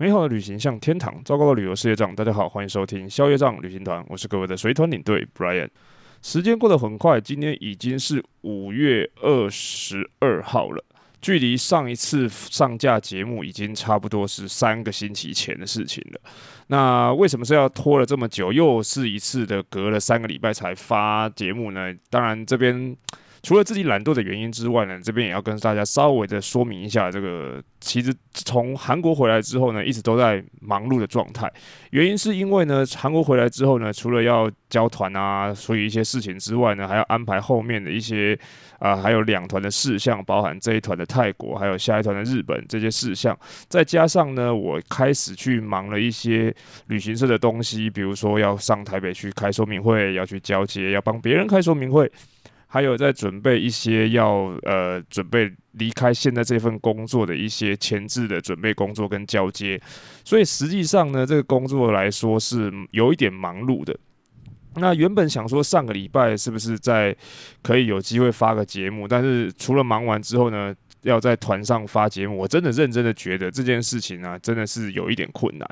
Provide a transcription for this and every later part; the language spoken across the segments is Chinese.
美好的旅行像天堂，糟糕的旅游是业障。大家好，欢迎收听消业障旅行团，我是各位的随团领队 Brian。时间过得很快，今天已经是五月二十二号了，距离上一次上架节目已经差不多是三个星期前的事情了。那为什么是要拖了这么久，又是一次的隔了三个礼拜才发节目呢？当然这边。除了自己懒惰的原因之外呢，这边也要跟大家稍微的说明一下，这个其实从韩国回来之后呢，一直都在忙碌的状态。原因是因为呢，韩国回来之后呢，除了要交团啊，处理一些事情之外呢，还要安排后面的一些啊、还有两团的事项，包含这一团的泰国，还有下一团的日本这些事项。再加上呢，我开始去忙了一些旅行社的东西，比如说要上台北去开说明会，要去交接，要帮别人开说明会。还有在准备一些要呃准备离开现在这份工作的一些前置的准备工作跟交接，所以实际上呢，这个工作来说是有一点忙碌的。那原本想说上个礼拜是不是在可以有机会发个节目，但是除了忙完之后呢，要在团上发节目，我真的认真的觉得这件事情呢、真的是有一点困难。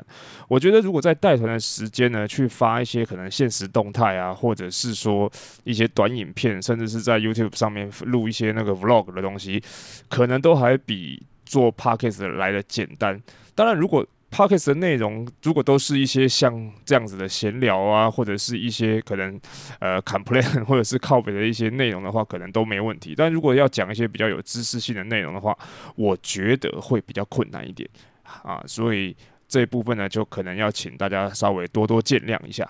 我觉得如果在带团的时间呢，去发一些可能现实动态啊，或者是说一些短影片，甚至是在 YouTube 上面录一些那个 Vlog 的东西，可能都还比做 Podcast 来的简单。当然，如果 Podcast 的内容如果都是一些像这样子的闲聊啊，或者是一些可能呃 complain 或者是靠北的一些内容的话，可能都没问题。但如果要讲一些比较有知识性的内容的话，我觉得会比较困难一点啊，所以这一部分呢，就可能要请大家稍微多多见谅一下。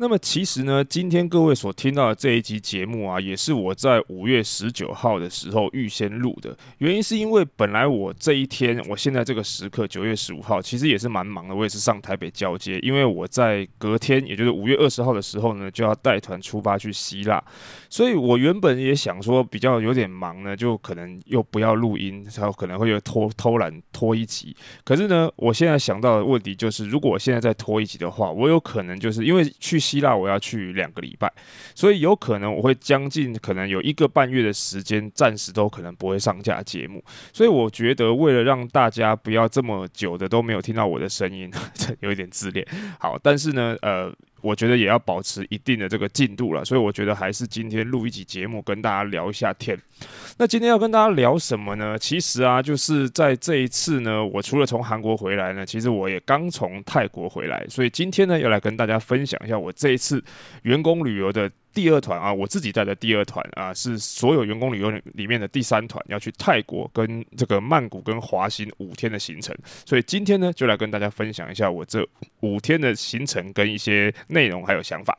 那么其实呢，今天各位所听到的这一集节目啊，也是我在五月十九号的时候预先录的。原因是因为本来我这一天，我现在这个时刻九月十五号，其实也是蛮忙的。我也是上台北交接，因为我在隔天，也就是五月二十号的时候呢，就要带团出发去希腊。所以我原本也想说比较有点忙呢，就可能又不要录音，然后可能会有偷偷懒拖一集。可是呢，我现在想到的问题就是，如果我现在再拖一集的话，我有可能就是因为去。希腊我要去两个礼拜，所以有可能我会将近可能有一个半月的时间，暂时都可能不会上架节目。所以我觉得，为了让大家不要这么久的都没有听到我的声音，这有一点自恋。好，但是呢，呃。我觉得也要保持一定的这个进度了，所以我觉得还是今天录一集节目跟大家聊一下天。那今天要跟大家聊什么呢？其实啊，就是在这一次呢，我除了从韩国回来呢，其实我也刚从泰国回来，所以今天呢，要来跟大家分享一下我这一次员工旅游的。第二团啊，我自己带的第二团啊，是所有员工旅游里面的第三团，要去泰国跟这个曼谷跟华欣五天的行程。所以今天呢，就来跟大家分享一下我这五天的行程跟一些内容还有想法。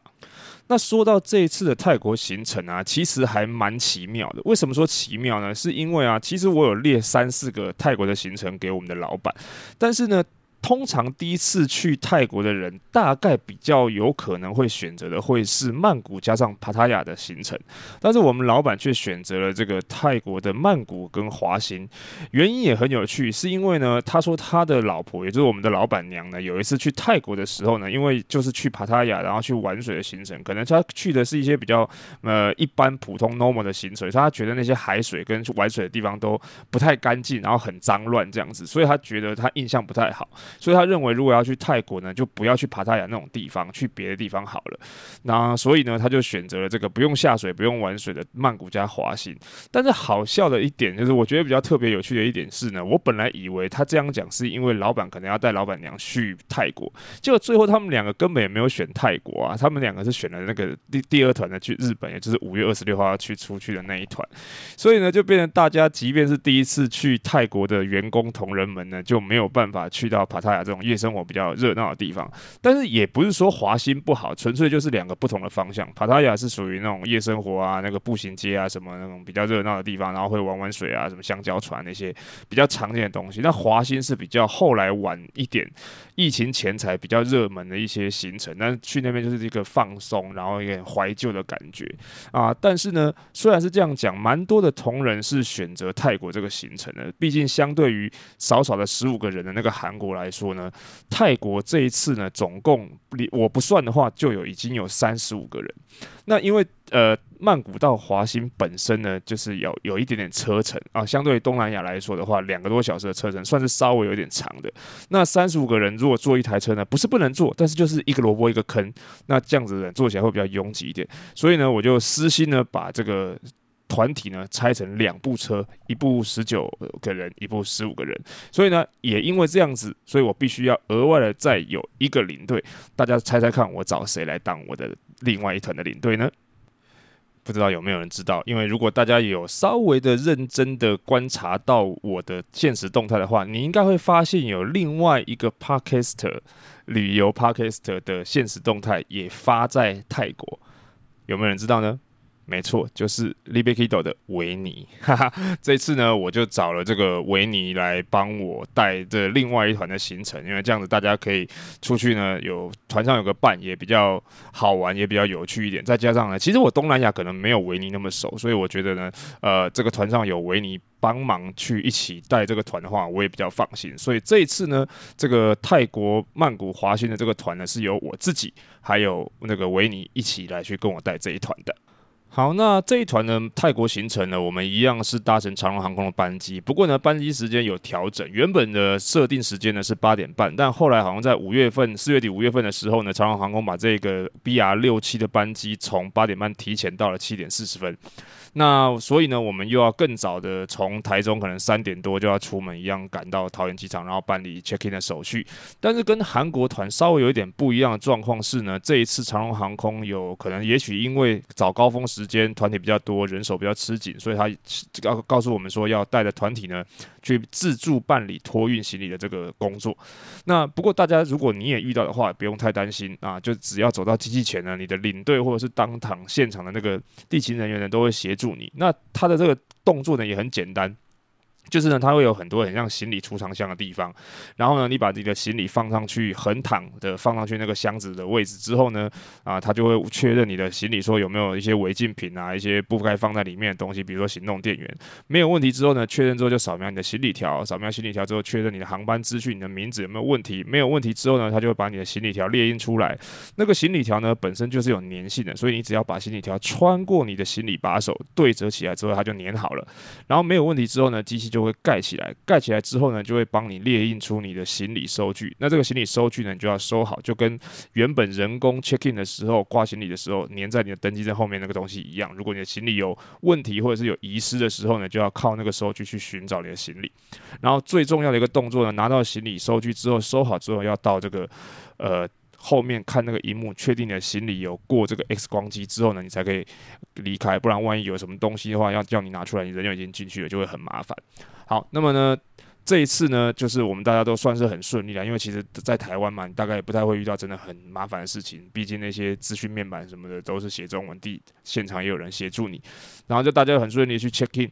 那说到这一次的泰国行程啊，其实还蛮奇妙的。为什么说奇妙呢？是因为啊，其实我有列三四个泰国的行程给我们的老板，但是呢。通常第一次去泰国的人，大概比较有可能会选择的会是曼谷加上帕塔亚的行程，但是我们老板却选择了这个泰国的曼谷跟华欣。原因也很有趣，是因为呢，他说他的老婆，也就是我们的老板娘呢，有一次去泰国的时候呢，因为就是去帕塔亚，然后去玩水的行程，可能他去的是一些比较呃一般普通 normal 的行程，所以他觉得那些海水跟玩水的地方都不太干净，然后很脏乱这样子，所以他觉得他印象不太好。所以他认为，如果要去泰国呢，就不要去帕塔亚那种地方，去别的地方好了。那所以呢，他就选择了这个不用下水、不用玩水的曼谷加华行。但是好笑的一点就是，我觉得比较特别有趣的一点是呢，我本来以为他这样讲是因为老板可能要带老板娘去泰国，结果最后他们两个根本也没有选泰国啊，他们两个是选了那个第第二团的去日本，也就是五月二十六号要去出去的那一团。所以呢，就变成大家即便是第一次去泰国的员工同仁们呢，就没有办法去到塔亚这种夜生活比较热闹的地方，但是也不是说华欣不好，纯粹就是两个不同的方向。帕塔亚是属于那种夜生活啊，那个步行街啊，什么那种比较热闹的地方，然后会玩玩水啊，什么香蕉船那些比较常见的东西。那华欣是比较后来晚一点，疫情前才比较热门的一些行程，但去那边就是一个放松，然后有点怀旧的感觉啊。但是呢，虽然是这样讲，蛮多的同仁是选择泰国这个行程的，毕竟相对于少少的十五个人的那个韩国来来说呢，泰国这一次呢，总共我不算的话，就有已经有三十五个人。那因为呃，曼谷到华兴本身呢，就是有有一点点车程啊，相对于东南亚来说的话，两个多小时的车程算是稍微有点长的。那三十五个人如果坐一台车呢，不是不能坐，但是就是一个萝卜一个坑，那这样子的人坐起来会比较拥挤一点。所以呢，我就私心呢把这个。团体呢拆成两部车，一部十九个人，一部十五个人。所以呢，也因为这样子，所以我必须要额外的再有一个领队。大家猜猜看，我找谁来当我的另外一团的领队呢？不知道有没有人知道？因为如果大家有稍微的认真的观察到我的现实动态的话，你应该会发现有另外一个 Podcaster 旅游 Podcaster 的现实动态也发在泰国，有没有人知道呢？没错，就是 Libekido 的维尼，哈哈。这次呢，我就找了这个维尼来帮我带这另外一团的行程，因为这样子大家可以出去呢，有团上有个伴，也比较好玩，也比较有趣一点。再加上呢，其实我东南亚可能没有维尼那么熟，所以我觉得呢，呃，这个团上有维尼帮忙去一起带这个团的话，我也比较放心。所以这一次呢，这个泰国曼谷华欣的这个团呢，是由我自己还有那个维尼一起来去跟我带这一团的。好，那这一团呢，泰国行程呢，我们一样是搭乘长荣航空的班机。不过呢，班机时间有调整，原本的设定时间呢是八点半，但后来好像在五月份、四月底、五月份的时候呢，长荣航空把这个 BR 六七的班机从八点半提前到了七点四十分。那所以呢，我们又要更早的从台中，可能三点多就要出门，一样赶到桃园机场，然后办理 check in 的手续。但是跟韩国团稍微有一点不一样的状况是呢，这一次长荣航空有可能，也许因为早高峰时时间团体比较多，人手比较吃紧，所以他告告诉我们说要带着团体呢去自助办理托运行李的这个工作。那不过大家如果你也遇到的话，不用太担心啊，就只要走到机器前呢，你的领队或者是当堂现场的那个地勤人员呢都会协。助你，那他的这个动作呢也很简单。就是呢，它会有很多很像行李储藏箱的地方，然后呢，你把你的行李放上去，横躺的放上去那个箱子的位置之后呢，啊，它就会确认你的行李说有没有一些违禁品啊，一些不该放在里面的东西，比如说行动电源，没有问题之后呢，确认之后就扫描你的行李条，扫描行李条之后确认你的航班资讯，你的名字有没有问题，没有问题之后呢，它就会把你的行李条列印出来。那个行李条呢本身就是有粘性的，所以你只要把行李条穿过你的行李把手对折起来之后，它就粘好了。然后没有问题之后呢，机器就就会盖起来，盖起来之后呢，就会帮你列印出你的行李收据。那这个行李收据呢，你就要收好，就跟原本人工 check in 的时候挂行李的时候粘在你的登机证后面那个东西一样。如果你的行李有问题或者是有遗失的时候呢，就要靠那个收据去寻找你的行李。然后最重要的一个动作呢，拿到行李收据之后，收好之后要到这个呃。后面看那个荧幕，确定你的行李有过这个 X 光机之后呢，你才可以离开。不然万一有什么东西的话，要叫你拿出来，你人就已经进去了，就会很麻烦。好，那么呢，这一次呢，就是我们大家都算是很顺利了，因为其实，在台湾嘛，你大概也不太会遇到真的很麻烦的事情。毕竟那些资讯面板什么的都是写中文，地现场也有人协助你，然后就大家很顺利去 check in，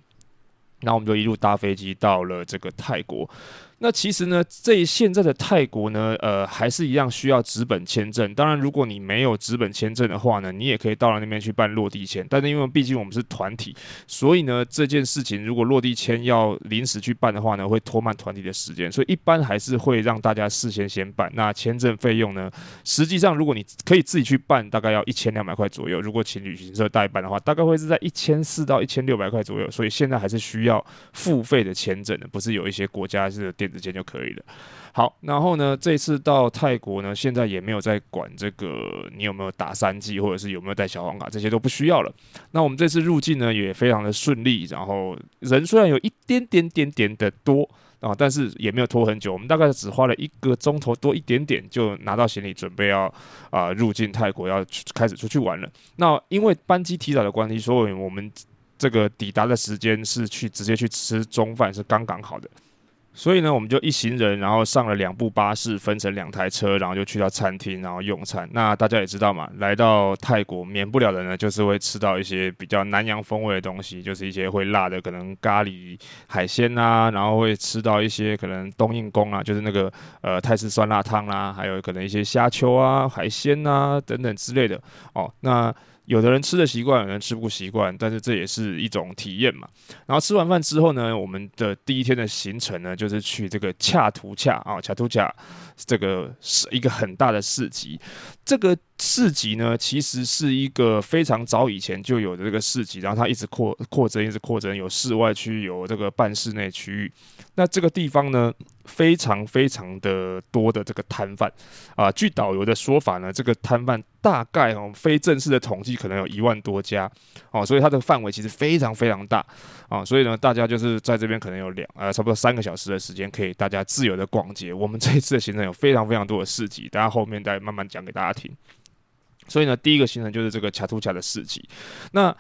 然后我们就一路搭飞机到了这个泰国。那其实呢，这现在的泰国呢，呃，还是一样需要纸本签证。当然，如果你没有纸本签证的话呢，你也可以到了那边去办落地签。但是因为毕竟我们是团体，所以呢，这件事情如果落地签要临时去办的话呢，会拖慢团体的时间。所以一般还是会让大家事先先办。那签证费用呢，实际上如果你可以自己去办，大概要一千两百块左右。如果请旅行社代办的话，大概会是在一千四到一千六百块左右。所以现在还是需要付费的签证的，不是有一些国家是电子签就可以了。好，然后呢，这次到泰国呢，现在也没有在管这个你有没有打三 G，或者是有没有带小黄卡，这些都不需要了。那我们这次入境呢，也非常的顺利。然后人虽然有一点点点点的多啊，但是也没有拖很久。我们大概只花了一个钟头多一点点，就拿到行李，准备要啊入境泰国，要开始出去玩了。那因为班机提早的关系，所以我们这个抵达的时间是去直接去吃中饭，是刚刚好的。所以呢，我们就一行人，然后上了两部巴士，分成两台车，然后就去到餐厅，然后用餐。那大家也知道嘛，来到泰国免不了的呢，就是会吃到一些比较南洋风味的东西，就是一些会辣的，可能咖喱海鲜啊，然后会吃到一些可能冬阴功啊，就是那个呃泰式酸辣汤啦，还有可能一些虾球啊、海鲜啊等等之类的哦。那有的人吃的习惯，有人吃不习惯，但是这也是一种体验嘛。然后吃完饭之后呢，我们的第一天的行程呢，就是去这个恰图恰啊，恰图恰这个是一个很大的市集。这个市集呢，其实是一个非常早以前就有的这个市集，然后它一直扩扩增，一直扩增，有室外区，有这个半室内区域。那这个地方呢，非常非常的多的这个摊贩啊，据导游的说法呢，这个摊贩大概哦，非正式的统计可能有一万多家哦，所以它的范围其实非常非常大啊，所以呢，大家就是在这边可能有两呃差不多三个小时的时间，可以大家自由的逛街。我们这一次的行程有非常非常多的市集，大家后面再慢慢讲给大家听。所以呢，第一个行程就是这个卡图卡的市集，那。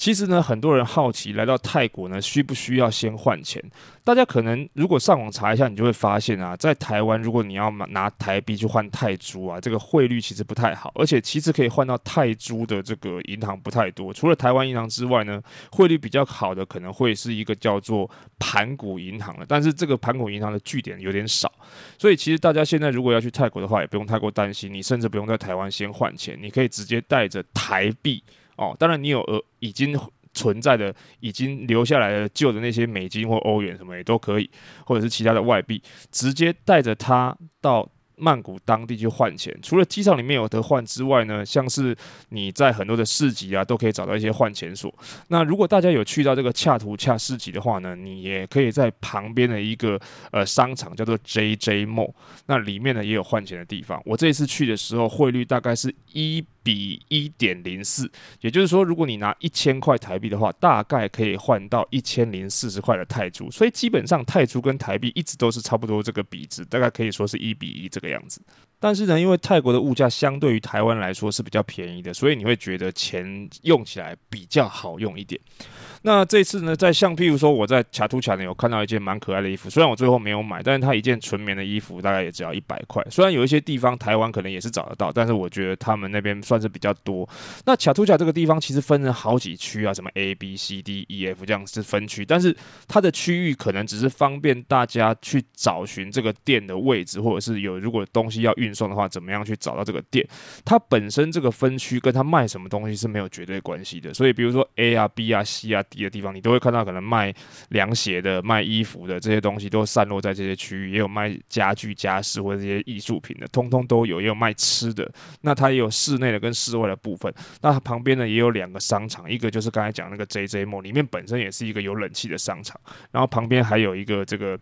其实呢，很多人好奇来到泰国呢，需不需要先换钱？大家可能如果上网查一下，你就会发现啊，在台湾如果你要拿台币去换泰铢啊，这个汇率其实不太好，而且其实可以换到泰铢的这个银行不太多。除了台湾银行之外呢，汇率比较好的可能会是一个叫做盘古银行的，但是这个盘古银行的据点有点少，所以其实大家现在如果要去泰国的话，也不用太过担心，你甚至不用在台湾先换钱，你可以直接带着台币。哦，当然，你有呃已经存在的、已经留下来的旧的那些美金或欧元什么也都可以，或者是其他的外币，直接带着它到曼谷当地去换钱。除了机场里面有得换之外呢，像是你在很多的市集啊，都可以找到一些换钱所。那如果大家有去到这个恰图恰市集的话呢，你也可以在旁边的一个呃商场叫做 JJ Mall，那里面呢也有换钱的地方。我这一次去的时候，汇率大概是一。比一点零四，也就是说，如果你拿一千块台币的话，大概可以换到一千零四十块的泰铢。所以基本上泰铢跟台币一直都是差不多这个比值，大概可以说是一比一这个样子。但是呢，因为泰国的物价相对于台湾来说是比较便宜的，所以你会觉得钱用起来比较好用一点。那这次呢，在像譬如说我在卡图卡呢有看到一件蛮可爱的衣服，虽然我最后没有买，但是它一件纯棉的衣服大概也只要一百块。虽然有一些地方台湾可能也是找得到，但是我觉得他们那边算是比较多。那卡图卡这个地方其实分成好几区啊，什么 A B C D E F 这样是分区，但是它的区域可能只是方便大家去找寻这个店的位置，或者是有如果东西要运送的话，怎么样去找到这个店。它本身这个分区跟它卖什么东西是没有绝对关系的，所以比如说 A 啊 B 啊 C 啊。D 的地方，你都会看到可能卖凉鞋的、卖衣服的这些东西，都散落在这些区域。也有卖家具、家饰或者这些艺术品的，通通都有。也有卖吃的，那它也有室内的跟室外的部分。那它旁边呢也有两个商场，一个就是刚才讲那个 JJ Mall，里面本身也是一个有冷气的商场，然后旁边还有一个这个。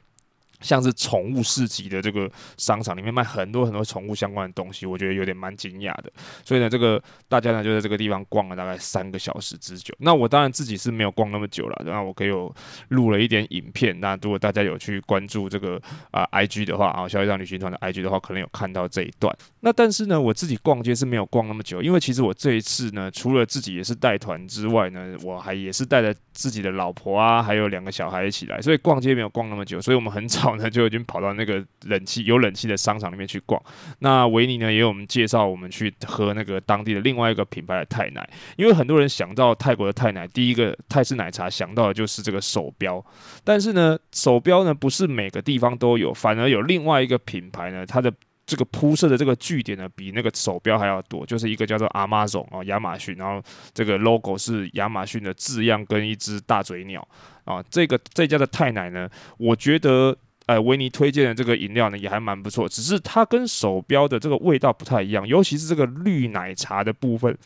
像是宠物市集的这个商场里面卖很多很多宠物相关的东西，我觉得有点蛮惊讶的。所以呢，这个大家呢就在这个地方逛了大概三个小时之久。那我当然自己是没有逛那么久了，然后我可以有录了一点影片。那如果大家有去关注这个啊 IG 的话啊，消业障旅行团的 IG 的话，可能有看到这一段。那但是呢，我自己逛街是没有逛那么久，因为其实我这一次呢，除了自己也是带团之外呢，我还也是带着自己的老婆啊，还有两个小孩一起来，所以逛街没有逛那么久。所以我们很早。呢就已经跑到那个冷气有冷气的商场里面去逛。那维尼呢也有我们介绍我们去喝那个当地的另外一个品牌的泰奶，因为很多人想到泰国的泰奶，第一个泰式奶茶想到的就是这个手标，但是呢手标呢不是每个地方都有，反而有另外一个品牌呢，它的这个铺设的这个据点呢比那个手标还要多，就是一个叫做 Amazon 哦亚马逊，然后这个 logo 是亚马逊的字样跟一只大嘴鸟啊，这个这家的泰奶呢，我觉得。呃，维尼推荐的这个饮料呢，也还蛮不错，只是它跟手标的这个味道不太一样，尤其是这个绿奶茶的部分，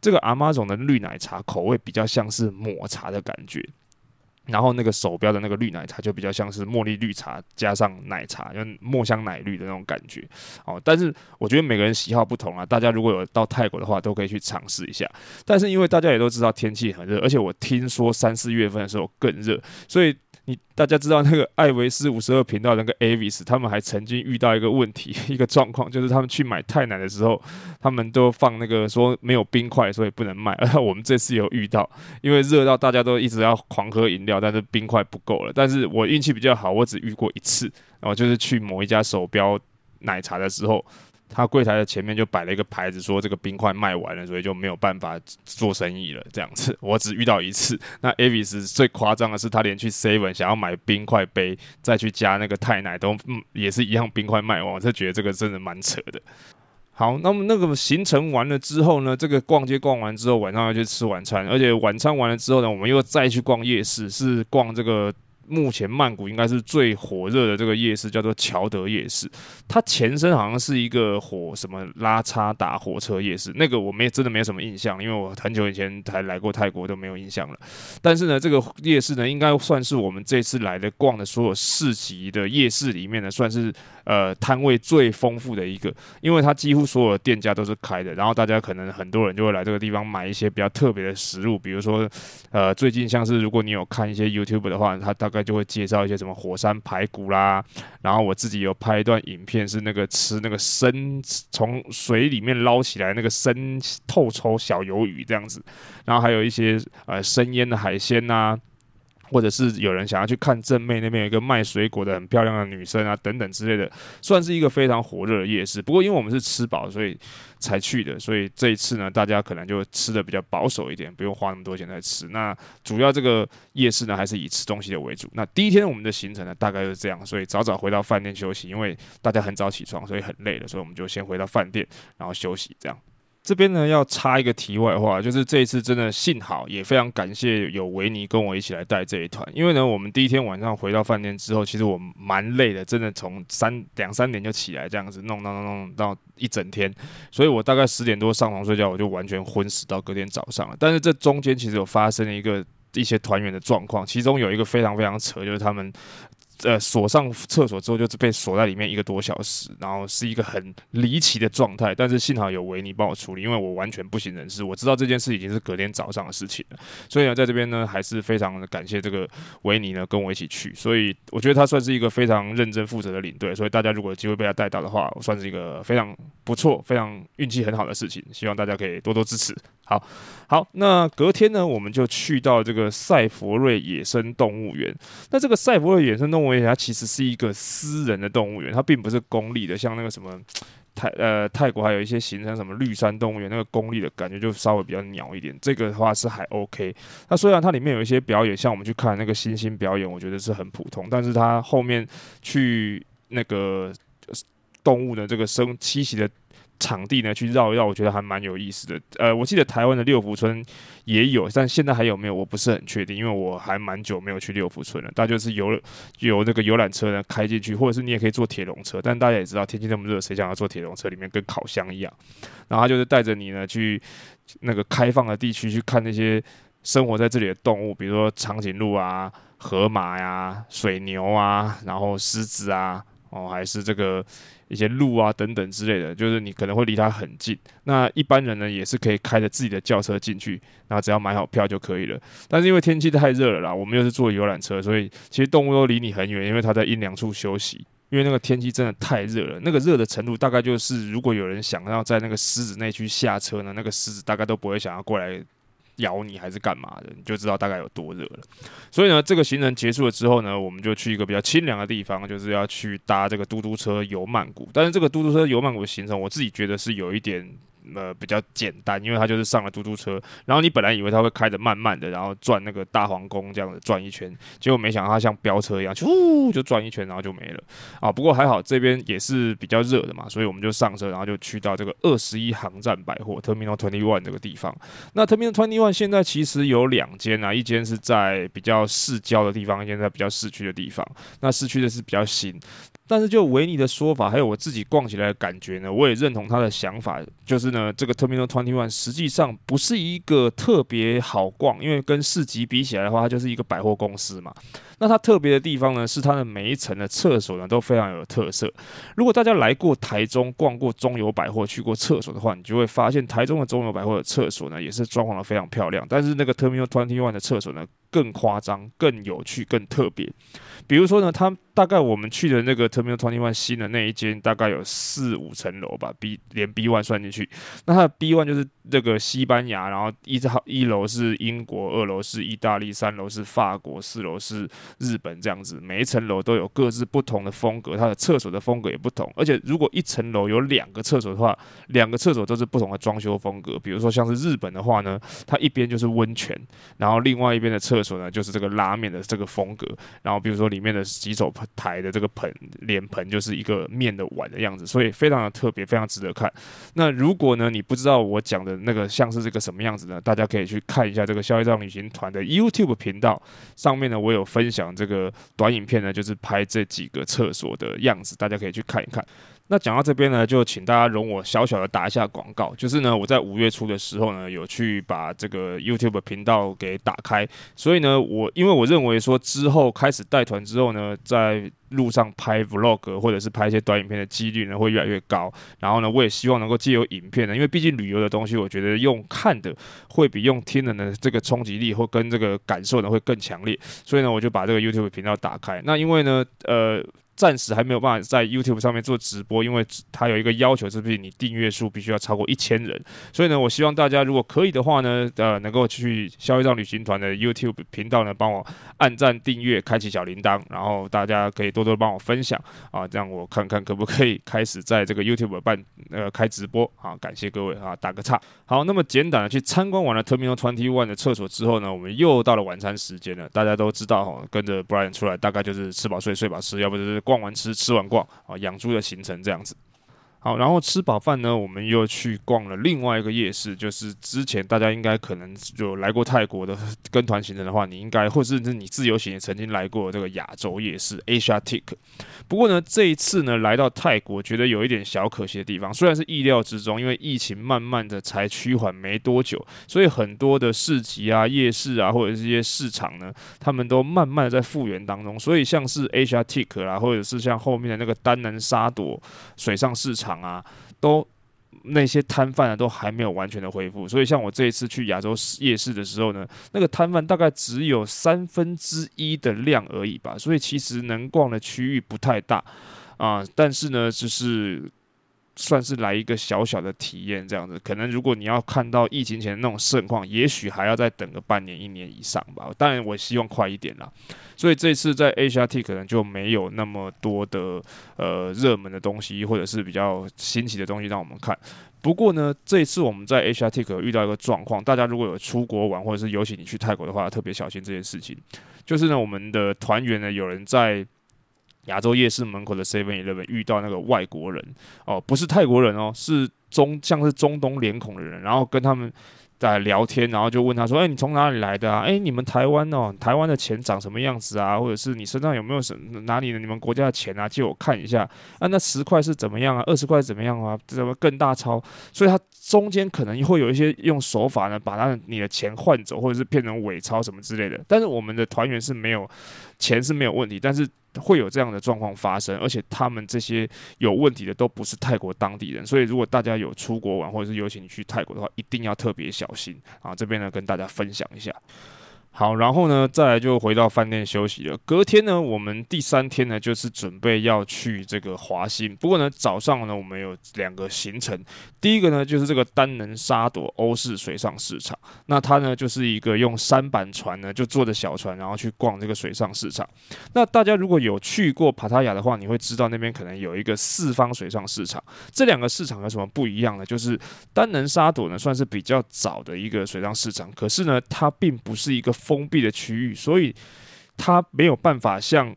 这个阿妈总的绿奶茶口味比较像是抹茶的感觉，然后那个手标的那个绿奶茶就比较像是茉莉绿茶加上奶茶，就墨香奶绿的那种感觉。哦，但是我觉得每个人喜好不同啊，大家如果有到泰国的话，都可以去尝试一下。但是因为大家也都知道天气很热，而且我听说三四月份的时候更热，所以。你大家知道那个艾维斯五十二频道那个 Avis，他们还曾经遇到一个问题，一个状况，就是他们去买泰奶的时候，他们都放那个说没有冰块，所以不能卖。而 我们这次有遇到，因为热到大家都一直要狂喝饮料，但是冰块不够了。但是我运气比较好，我只遇过一次，然后就是去某一家手标奶茶的时候。他柜台的前面就摆了一个牌子，说这个冰块卖完了，所以就没有办法做生意了。这样子，我只遇到一次。那 Avis 最夸张的是，他连去 Seven 想要买冰块杯，再去加那个太奶都，嗯，也是一样冰块卖完。我是觉得这个真的蛮扯的。好，那么那个行程完了之后呢，这个逛街逛完之后，晚上要去吃晚餐，而且晚餐完了之后呢，我们又再去逛夜市，是逛这个。目前曼谷应该是最火热的这个夜市叫做乔德夜市，它前身好像是一个火什么拉差打火车夜市，那个我没真的没什么印象，因为我很久以前才来过泰国都没有印象了。但是呢，这个夜市呢，应该算是我们这次来的逛的所有市集的夜市里面呢，算是呃摊位最丰富的一个，因为它几乎所有的店家都是开的，然后大家可能很多人就会来这个地方买一些比较特别的食物，比如说呃最近像是如果你有看一些 YouTube 的话，它大概。就会介绍一些什么火山排骨啦，然后我自己有拍一段影片，是那个吃那个生从水里面捞起来那个生透抽小鱿鱼这样子，然后还有一些呃生腌的海鲜呐、或者是有人想要去看正妹那边有一个卖水果的很漂亮的女生啊，等等之类的，算是一个非常火热的夜市。不过因为我们是吃饱，所以才去的，所以这一次呢，大家可能就吃的比较保守一点，不用花那么多钱来吃。那主要这个夜市呢，还是以吃东西的为主。那第一天我们的行程呢，大概就是这样，所以早早回到饭店休息，因为大家很早起床，所以很累了，所以我们就先回到饭店，然后休息这样。这边呢，要插一个题外话，就是这一次真的幸好，也非常感谢有维尼跟我一起来带这一团。因为呢，我们第一天晚上回到饭店之后，其实我蛮累的，真的从三两三点就起来这样子弄弄弄弄到一整天，所以我大概十点多上床睡觉，我就完全昏死到隔天早上了。但是这中间其实有发生了一个一些团员的状况，其中有一个非常非常扯，就是他们。呃，锁上厕所之后，就是被锁在里面一个多小时，然后是一个很离奇的状态。但是幸好有维尼帮我处理，因为我完全不省人事。我知道这件事已经是隔天早上的事情了，所以呢，在这边呢，还是非常的感谢这个维尼呢跟我一起去。所以我觉得他算是一个非常认真负责的领队。所以大家如果有机会被他带到的话，我算是一个非常不错、非常运气很好的事情。希望大家可以多多支持。好，好，那隔天呢，我们就去到这个赛佛瑞野生动物园。那这个赛佛瑞野生动物园，它其实是一个私人的动物园，它并不是公立的。像那个什么 泰呃泰国还有一些行程，什么绿山动物园，那个公立的感觉就稍微比较鸟一点。这个的话是还 OK。那虽然它里面有一些表演，像我们去看那个猩猩表演，我觉得是很普通，但是它后面去那个动物的这个生栖息的。场地呢，去绕一绕，我觉得还蛮有意思的。呃，我记得台湾的六福村也有，但现在还有没有，我不是很确定，因为我还蛮久没有去六福村了。大家就是游有那个游览车呢开进去，或者是你也可以坐铁笼车。但大家也知道，天气那么热，谁想要坐铁笼车？里面跟烤箱一样。然后他就是带着你呢去那个开放的地区去看那些生活在这里的动物，比如说长颈鹿啊、河马呀、水牛啊，然后狮子啊。哦，还是这个一些路啊等等之类的，就是你可能会离它很近。那一般人呢，也是可以开着自己的轿车进去，然后只要买好票就可以了。但是因为天气太热了啦，我们又是坐游览车，所以其实动物都离你很远，因为它在阴凉处休息。因为那个天气真的太热了，那个热的程度大概就是，如果有人想要在那个狮子那区下车呢，那个狮子大概都不会想要过来。咬你还是干嘛的，你就知道大概有多热了。所以呢，这个行程结束了之后呢，我们就去一个比较清凉的地方，就是要去搭这个嘟嘟车游曼谷。但是这个嘟嘟车游曼谷的行程，我自己觉得是有一点。呃，比较简单，因为它就是上了嘟嘟车，然后你本来以为它会开得慢慢的，然后转那个大皇宫这样子转一圈，结果没想到它像飙车一样，呼就转一圈，然后就没了啊。不过还好这边也是比较热的嘛，所以我们就上车，然后就去到这个二十一航站百货 Terminal Twenty One 这个地方。那 Terminal Twenty One 现在其实有两间啊，一间是在比较市郊的地方，一间在比较市区的地方。那市区的是比较新。但是就维尼的说法，还有我自己逛起来的感觉呢，我也认同他的想法，就是呢，这个 Terminal 21实际上不是一个特别好逛，因为跟市集比起来的话，它就是一个百货公司嘛。那它特别的地方呢，是它的每一层的厕所呢都非常有特色。如果大家来过台中逛过中友百货，去过厕所的话，你就会发现台中的中友百货的厕所呢也是装潢的非常漂亮，但是那个 Terminal 21的厕所呢更夸张、更有趣、更特别。比如说呢，它大概我们去的那个 Terminal Twenty One 新的那一间，大概有四五层楼吧，B 连 B one 算进去，那它的 B one 就是这个西班牙，然后一号一楼是英国，二楼是意大利，三楼是法国，四楼是日本这样子，每一层楼都有各自不同的风格，它的厕所的风格也不同。而且如果一层楼有两个厕所的话，两个厕所都是不同的装修风格。比如说像是日本的话呢，它一边就是温泉，然后另外一边的厕厕所呢就是这个拉面的这个风格。然后比如说里面的洗手台的这个盆脸盆就是一个面的碗的样子，所以非常的特别，非常值得看。那如果呢你不知道我讲的那个像是这个什么样子呢？大家可以去看一下这个消业障旅行团的 YouTube 频道上面呢，我有分享这个短影片呢，就是拍这几个厕所的样子，大家可以去看一看。那讲到这边呢，就请大家容我小小的打一下广告，就是呢，我在五月初的时候呢，有去把这个 YouTube 频道给打开，所以呢，我因为我认为说之后开始带团之后呢，在路上拍 Vlog 或者是拍一些短影片的几率呢会越来越高，然后呢，我也希望能够借由影片呢，因为毕竟旅游的东西，我觉得用看的会比用听的呢，这个冲击力或跟这个感受呢会更强烈，所以呢，我就把这个 YouTube 频道打开。那因为呢，呃。暂时还没有办法在 YouTube 上面做直播，因为它有一个要求，是不是你订阅数必须要超过一千人？所以呢，我希望大家如果可以的话呢，呃，能够去消业障旅行团的 YouTube 频道呢，帮我按赞、订阅、开启小铃铛，然后大家可以多多帮我分享啊，这样我看看可不可以开始在这个 YouTube 办呃开直播啊，感谢各位啊，打个岔。好，那么简短的去参观完了 Terminal Twenty One 的厕所之后呢，我们又到了晚餐时间了。大家都知道哈，跟着 Brian 出来，大概就是吃饱睡，睡饱吃，要不就是。逛完吃，吃完逛啊，养猪的行程这样子。好，然后吃饱饭呢，我们又去逛了另外一个夜市，就是之前大家应该可能有来过泰国的跟团行程的话，你应该或者是你自由行也曾经来过这个亚洲夜市 Asia Tick。不过呢，这一次呢来到泰国，觉得有一点小可惜的地方，虽然是意料之中，因为疫情慢慢的才趋缓没多久，所以很多的市集啊、夜市啊，或者是一些市场呢，他们都慢慢的在复原当中。所以像是 Asia Tick 啦，或者是像后面的那个丹南沙朵水上市场。场啊，都那些摊贩啊，都还没有完全的恢复。所以像我这一次去亚洲夜市的时候呢，那个摊贩大概只有三分之一的量而已吧。所以其实能逛的区域不太大啊。但是呢，就是算是来一个小小的体验这样子。可能如果你要看到疫情前那种盛况，也许还要再等个半年、一年以上吧。当然，我希望快一点啦。所以这次在 Asiatique 可能就没有那么多的呃热门的东西，或者是比较新奇的东西让我们看。不过呢，这一次我们在 Asiatique 遇到一个状况，大家如果有出国玩，或者是尤其你去泰国的话，特别小心这件事情。就是呢，我们的团员呢，有人在亚洲夜市门口的 Seven Eleven 遇到那个外国人哦，不是泰国人哦，是中像是中东脸孔的人，然后跟他们。在聊天，然后就问他说：“哎，你从哪里来的啊？哎，你们台湾哦，台湾的钱长什么样子啊？或者是你身上有没有什哪里的你们国家的钱啊？借我看一下啊。那十块是怎么样啊？二十块怎么样啊？怎么更大钞？所以他中间可能会有一些用手法呢，把他你的钱换走，或者是变成伪钞什么之类的。但是我们的团员是没有钱是没有问题，但是。”会有这样的状况发生，而且他们这些有问题的都不是泰国当地人，所以如果大家有出国玩或者是尤其你去泰国的话，一定要特别小心啊！这边呢，跟大家分享一下。好，然后呢，再来就回到饭店休息了。隔天呢，我们第三天呢，就是准备要去这个华欣。不过呢，早上呢，我们有两个行程。第一个呢，就是这个丹能沙朵欧式水上市场。那它呢，就是一个用三板船呢，就坐着小船，然后去逛这个水上市场。那大家如果有去过帕塔亚的话，你会知道那边可能有一个四方水上市场。这两个市场有什么不一样呢？就是丹能沙朵呢，算是比较早的一个水上市场，可是呢，它并不是一个。封闭的区域，所以它没有办法像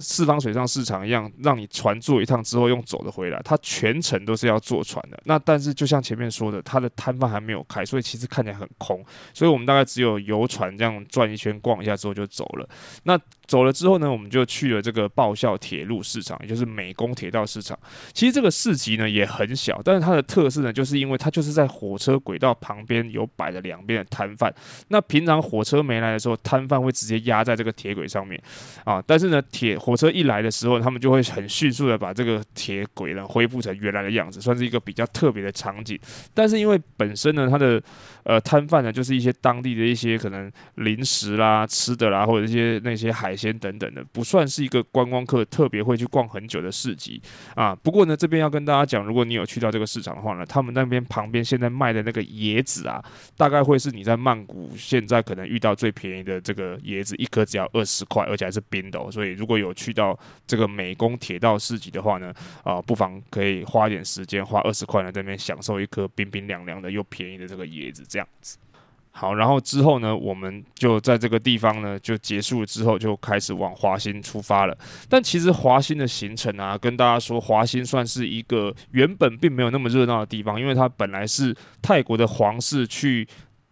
四方水上市场一样，让你船坐一趟之后用走的回来。它全程都是要坐船的。那但是就像前面说的，它的摊贩还没有开，所以其实看起来很空。所以我们大概只有游船这样转一圈，逛一下之后就走了。那走了之后呢，我们就去了这个爆笑铁路市场，也就是美工铁道市场。其实这个市集呢也很小，但是它的特色呢，就是因为它就是在火车轨道旁边有摆了两边的摊贩。那平常火车没来的时候，摊贩会直接压在这个铁轨上面啊。但是呢，铁火车一来的时候，他们就会很迅速的把这个铁轨呢恢复成原来的样子，算是一个比较特别的场景。但是因为本身呢，它的呃摊贩呢就是一些当地的一些可能零食啦、吃的啦，或者一些那些海。鲜等等的，不算是一个观光客特别会去逛很久的市集啊。不过呢，这边要跟大家讲，如果你有去到这个市场的话呢，他们那边旁边现在卖的那个椰子啊，大概会是你在曼谷现在可能遇到最便宜的这个椰子，一颗只要二十块，而且还是冰的哦。所以如果有去到这个美工铁道市集的话呢，啊，不妨可以花一点时间，花二十块呢，在那边享受一颗冰冰凉凉的又便宜的这个椰子，这样子。好，然后之后呢，我们就在这个地方呢就结束了之后，就开始往华新出发了。但其实华新的行程啊，跟大家说，华新算是一个原本并没有那么热闹的地方，因为它本来是泰国的皇室去。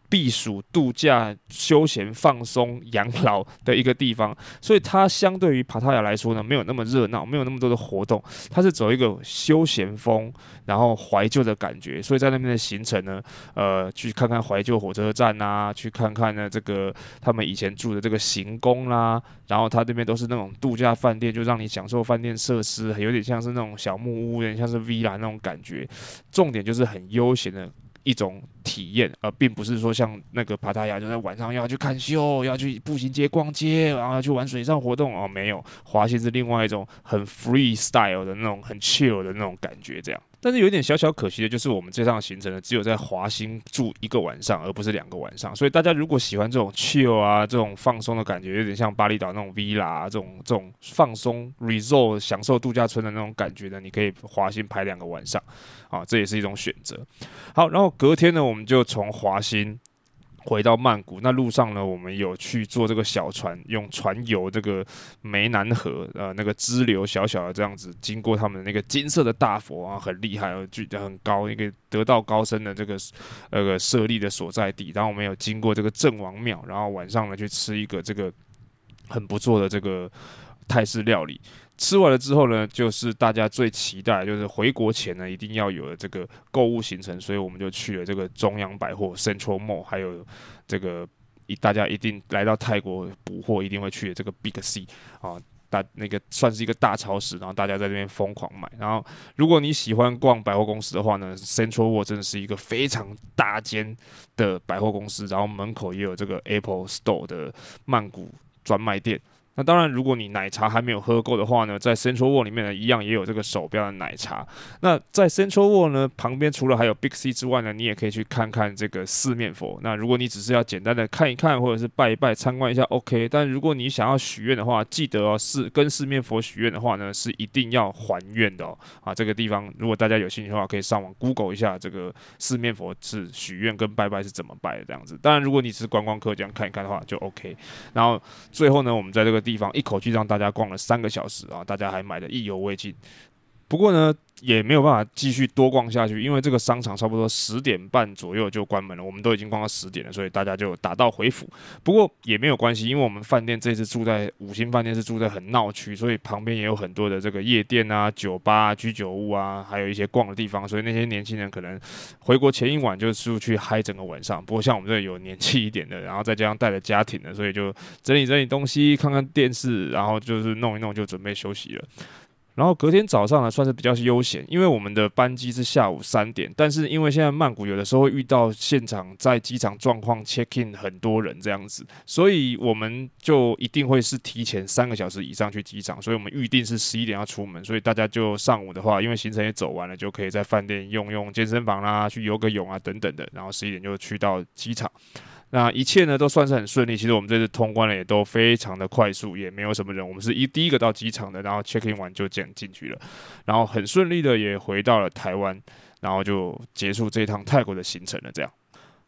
避暑、度假、休闲、放松、养老的一个地方，所以它相对于帕塔亚来说呢，没有那么热闹，没有那么多的活动。它是走一个休闲风，然后怀旧的感觉。所以在那边的行程呢，呃，去看看怀旧火车站啊，去看看呢这个他们以前住的这个行宫啦，然后它这边都是那种度假饭店，就让你享受饭店设施，有点像是那种小木屋，有点像是 villa 那种感觉。重点就是很悠闲的。一种体验，而并不是说像那个帕塔亚，就在晚上要去看秀，要去步行街逛街，然后要去玩水上活动哦，没有，滑行是另外一种很 free style 的那种很 chill 的那种感觉，这样。但是有一点小小可惜的就是，我们这趟行程呢，只有在华欣住一个晚上，而不是两个晚上。所以大家如果喜欢这种 chill 啊，这种放松的感觉，有点像巴厘岛那种 villa 啊，这种这种放松 resort 享受度假村的那种感觉呢，你可以华欣排两个晚上，啊，这也是一种选择。好，然后隔天呢，我们就从华欣。回到曼谷，那路上呢，我们有去坐这个小船，用船游这个湄南河，呃，那个支流小小的这样子，经过他们那个金色的大佛啊，很厉害，举得很高，一个得道高僧的这个那个设立的所在地。然后我们有经过这个郑王庙，然后晚上呢去吃一个这个很不错的这个泰式料理。吃完了之后呢，就是大家最期待，就是回国前呢一定要有的这个购物行程，所以我们就去了这个中央百货 Central Mall，还有这个一大家一定来到泰国补货一定会去的这个 Big C 啊，大那个算是一个大超市，然后大家在这边疯狂买。然后如果你喜欢逛百货公司的话呢，Central Mall 真的是一个非常大间的百货公司，然后门口也有这个 Apple Store 的曼谷专卖店。那当然，如果你奶茶还没有喝够的话呢，在 Central World 里面呢，一样也有这个手标的奶茶。那在 Central World 呢旁边，除了还有 Big C 之外呢，你也可以去看看这个四面佛。那如果你只是要简单的看一看，或者是拜一拜、参观一下，OK。但如果你想要许愿的话，记得哦，是跟四面佛许愿的话呢，是一定要还愿的哦。啊，这个地方如果大家有兴趣的话，可以上网 Google 一下这个四面佛是许愿跟拜拜是怎么拜的这样子。当然，如果你只是观光客这样看一看的话，就 OK。然后最后呢，我们在这个。地方一口气让大家逛了三个小时啊，大家还买的意犹未尽。不过呢，也没有办法继续多逛下去，因为这个商场差不多十点半左右就关门了。我们都已经逛到十点了，所以大家就打道回府。不过也没有关系，因为我们饭店这次住在五星饭店，是住在很闹区，所以旁边也有很多的这个夜店啊、酒吧、居酒屋啊，还有一些逛的地方。所以那些年轻人可能回国前一晚就出去嗨整个晚上。不过像我们这里有年轻一点的，然后再加上带着家庭的，所以就整理整理东西，看看电视，然后就是弄一弄就准备休息了。然后隔天早上呢，算是比较悠闲，因为我们的班机是下午三点，但是因为现在曼谷有的时候会遇到现场在机场状况 check in 很多人这样子，所以我们就一定会是提前三个小时以上去机场，所以我们预定是十一点要出门，所以大家就上午的话，因为行程也走完了，就可以在饭店用用健身房啦，去游个泳啊等等的，然后十一点就去到机场。那一切呢都算是很顺利，其实我们这次通关了也都非常的快速，也没有什么人，我们是一第一个到机场的，然后 check in 完就这样进去了，然后很顺利的也回到了台湾，然后就结束这一趟泰国的行程了。这样，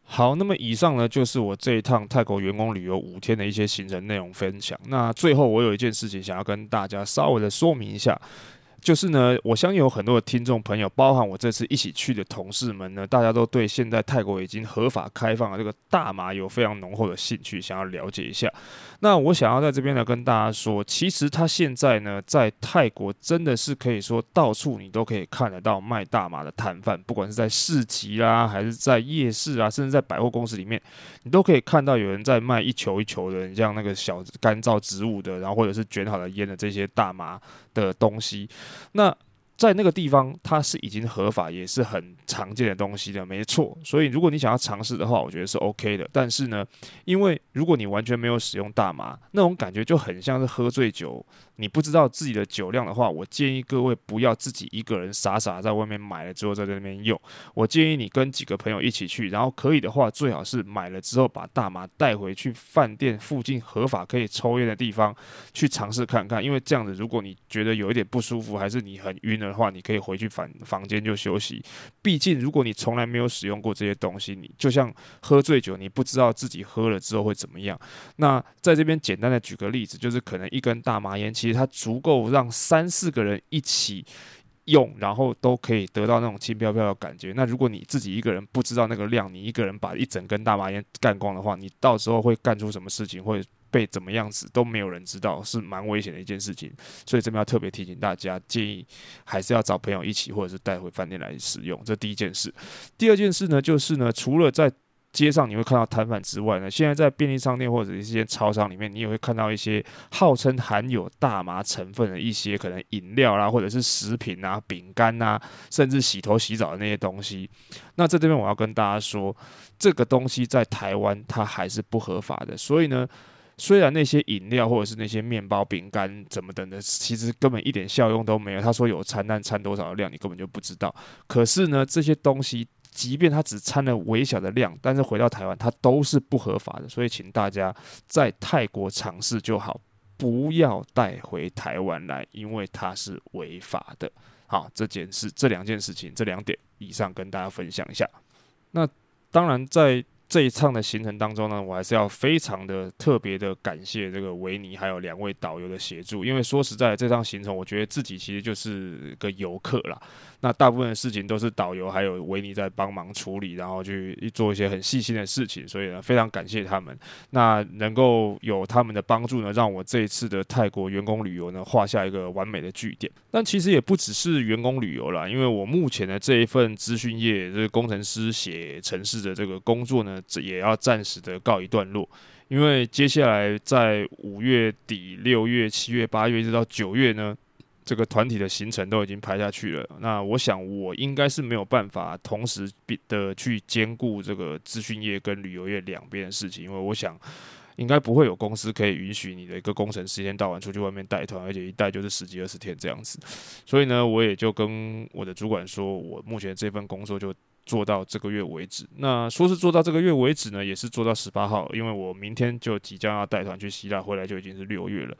好，那么以上呢就是我这一趟泰国员工旅游五天的一些行程内容分享。那最后我有一件事情想要跟大家稍微的说明一下。就是呢，我相信有很多的听众朋友，包含我这次一起去的同事们呢，大家都对现在泰国已经合法开放的这个大麻有非常浓厚的兴趣，想要了解一下。那我想要在这边呢跟大家说，其实他现在呢在泰国真的是可以说到处你都可以看得到卖大麻的摊贩，不管是在市集啦，还是在夜市啊，甚至在百货公司里面，你都可以看到有人在卖一球一球的，你像那个小干燥植物的，然后或者是卷好的烟的这些大麻的东西。那在那个地方，它是已经合法，也是很常见的东西的，没错。所以，如果你想要尝试的话，我觉得是 OK 的。但是呢，因为如果你完全没有使用大麻，那种感觉就很像是喝醉酒，你不知道自己的酒量的话，我建议各位不要自己一个人傻傻在外面买了之后在那边用。我建议你跟几个朋友一起去，然后可以的话，最好是买了之后把大麻带回去饭店附近合法可以抽烟的地方去尝试看看。因为这样子，如果你觉得有一点不舒服，还是你很晕的话，你可以回去房房间就休息。毕竟，如果你从来没有使用过这些东西，你就像喝醉酒，你不知道自己喝了之后会怎么样。那在这边简单的举个例子，就是可能一根大麻烟，其它足够让三四个人一起用，然后都可以得到那种轻飘飘的感觉。那如果你自己一个人不知道那个量，你一个人把一整根大麻烟干光的话，你到时候会干出什么事情，会被怎么样子都没有人知道，是蛮危险的一件事情。所以这边要特别提醒大家，建议还是要找朋友一起，或者是带回饭店来使用。这第一件事。第二件事呢，就是呢，除了在 街上你会看到摊贩之外呢，现在在便利商店或者一些超商里面，你也会看到一些号称含有大麻成分的一些可能饮料啦，或者是食品啊、饼干啊，甚至洗头洗澡的那些东西。那在这边我要跟大家说，这个东西在台湾它还是不合法的。所以呢，虽然那些饮料或者是那些面包、饼干怎么等的，其实根本一点效用都没有。他说有掺，但掺多少的量你根本就不知道。可是呢，这些东西。即便它只掺了微小的量，但是回到台湾它都是不合法的，所以请大家在泰国尝试就好，不要带回台湾来，因为它是违法的。好，这件事、这两件事情、这两点以上跟大家分享一下。那当然在。这一趟的行程当中呢，我还是要非常的特别的感谢这个维尼还有两位导游的协助，因为说实在，这趟行程我觉得自己其实就是个游客啦。那大部分的事情都是导游还有维尼在帮忙处理，然后去做一些很细心的事情，所以呢，非常感谢他们。那能够有他们的帮助呢，让我这一次的泰国员工旅游呢画下一个完美的句点。但其实也不只是员工旅游啦，因为我目前的这一份资讯业，这个工程师写程式的这个工作呢。这也要暂时的告一段落，因为接下来在五月底、六月、七月、八月一直到九月呢，这个团体的行程都已经排下去了。那我想我应该是没有办法同时的去兼顾这个资讯业跟旅游业两边的事情，因为我想应该不会有公司可以允许你的一个工程师一天到晚出去外面带团，而且一带就是十几二十天这样子。所以呢，我也就跟我的主管说，我目前这份工作就。做到这个月为止，那说是做到这个月为止呢，也是做到十八号，因为我明天就即将要带团去希腊，回来就已经是六月了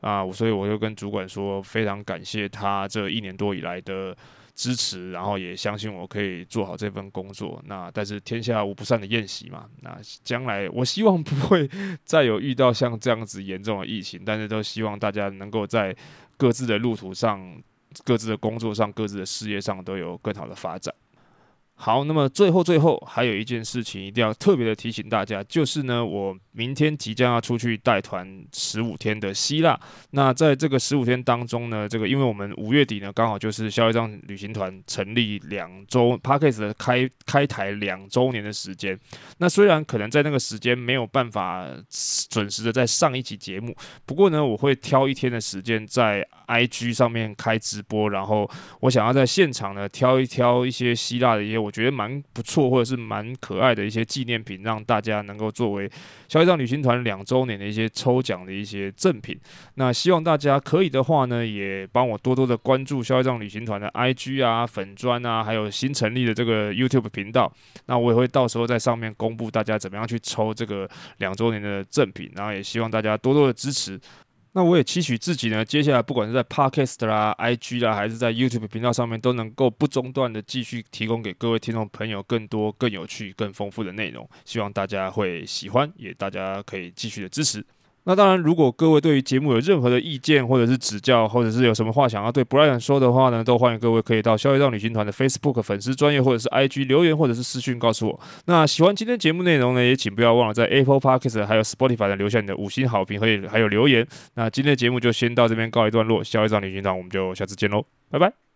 啊，所以我就跟主管说，非常感谢他这一年多以来的支持，然后也相信我可以做好这份工作。那但是天下无不散的宴席嘛，那将来我希望不会 再有遇到像这样子严重的疫情，但是都希望大家能够在各自的路途上、各自的工作上、各自的事业上都有更好的发展。好，那么最后最后还有一件事情一定要特别的提醒大家，就是呢，我明天即将要出去带团十五天的希腊。那在这个十五天当中呢，这个因为我们五月底呢刚好就是消业障旅行团成立两周 Podcast 的开开台两周年的时间。那虽然可能在那个时间没有办法准时的在上一期节目，不过呢，我会挑一天的时间在 IG 上面开直播，然后我想要在现场呢挑一挑一些希腊的一些。我觉得蛮不错，或者是蛮可爱的一些纪念品，让大家能够作为消业障旅行团两周年的一些抽奖的一些赠品。那希望大家可以的话呢，也帮我多多的关注消业障旅行团的 IG 啊、粉专啊，还有新成立的这个 YouTube 频道。那我也会到时候在上面公布大家怎么样去抽这个两周年的赠品，然后也希望大家多多的支持。那我也期许自己呢，接下来不管是在 Podcast 啦、IG 啦，还是在 YouTube 频道上面，都能够不中断的继续提供给各位听众朋友更多、更有趣、更丰富的内容。希望大家会喜欢，也大家可以继续的支持。那当然，如果各位对于节目有任何的意见，或者是指教，或者是有什么话想要对 Brian 说的话呢，都欢迎各位可以到消业障旅行团的 Facebook 粉丝专页，或者是 IG 留言，或者是私讯告诉我。那喜欢今天节目内容呢，也请不要忘了在 Apple Podcast 还有 Spotify 的留下你的五星好评和还有留言。那今天的节目就先到这边告一段落，消业障旅行团我们就下次见喽，拜拜。